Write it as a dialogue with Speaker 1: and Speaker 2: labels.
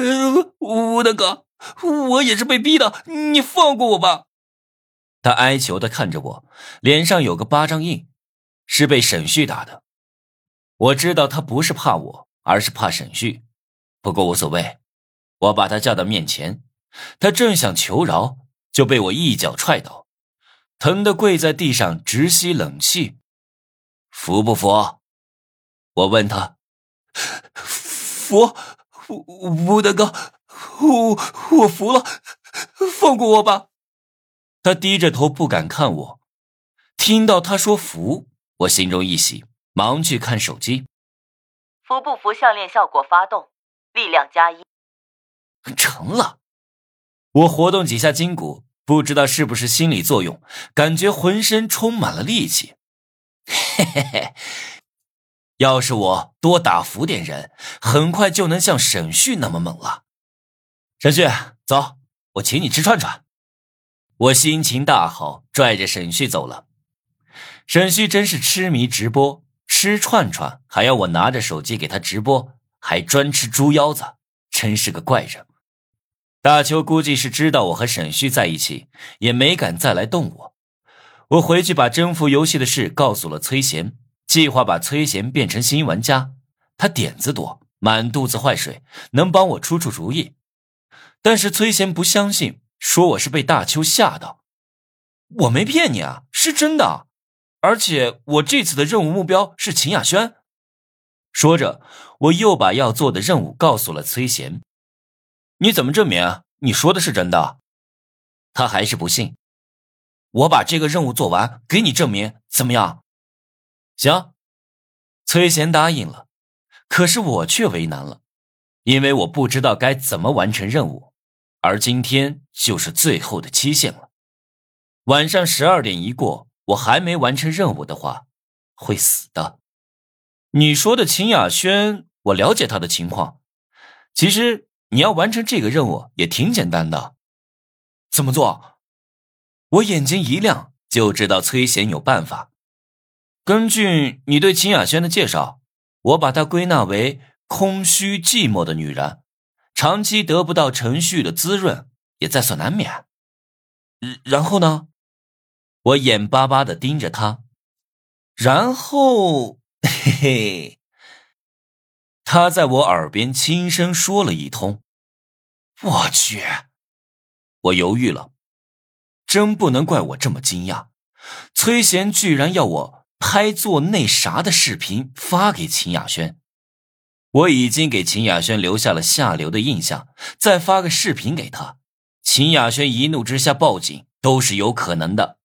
Speaker 1: 呃，吴大哥，我也是被逼的，你放过我吧。
Speaker 2: 他哀求的看着我，脸上有个巴掌印，是被沈旭打的。我知道他不是怕我，而是怕沈旭。不过无所谓，我把他叫到面前，他正想求饶，就被我一脚踹倒，疼得跪在地上直吸冷气。服不服？我问他。
Speaker 1: 服，吴大哥，我我服了，放过我吧。
Speaker 2: 他低着头不敢看我。听到他说服，我心中一喜。忙去看手机，
Speaker 3: 服不服？项链效果发动，力量加一，
Speaker 2: 成了。我活动几下筋骨，不知道是不是心理作用，感觉浑身充满了力气。嘿嘿嘿，要是我多打服点人，很快就能像沈旭那么猛了。沈旭，走，我请你吃串串。我心情大好，拽着沈旭走了。沈旭真是痴迷直播。吃串串还要我拿着手机给他直播，还专吃猪腰子，真是个怪人。大秋估计是知道我和沈旭在一起，也没敢再来动我。我回去把征服游戏的事告诉了崔贤，计划把崔贤变成新玩家。他点子多，满肚子坏水，能帮我出出主意。但是崔贤不相信，说我是被大邱吓到。我没骗你啊，是真的。而且我这次的任务目标是秦雅轩。说着，我又把要做的任务告诉了崔贤。你怎么证明你说的是真的？他还是不信。我把这个任务做完，给你证明，怎么样？行。崔贤答应了。可是我却为难了，因为我不知道该怎么完成任务，而今天就是最后的期限了。晚上十二点一过。我还没完成任务的话，会死的。你说的秦雅轩，我了解他的情况。其实你要完成这个任务也挺简单的。怎么做？我眼睛一亮，就知道崔贤有办法。根据你对秦雅轩的介绍，我把她归纳为空虚寂寞的女人，长期得不到程序的滋润，也在所难免。然后呢？我眼巴巴的盯着他，然后，嘿嘿，他在我耳边轻声说了一通。我去，我犹豫了，真不能怪我这么惊讶。崔贤居然要我拍做那啥的视频发给秦雅轩，我已经给秦雅轩留下了下流的印象，再发个视频给他，秦雅轩一怒之下报警都是有可能的。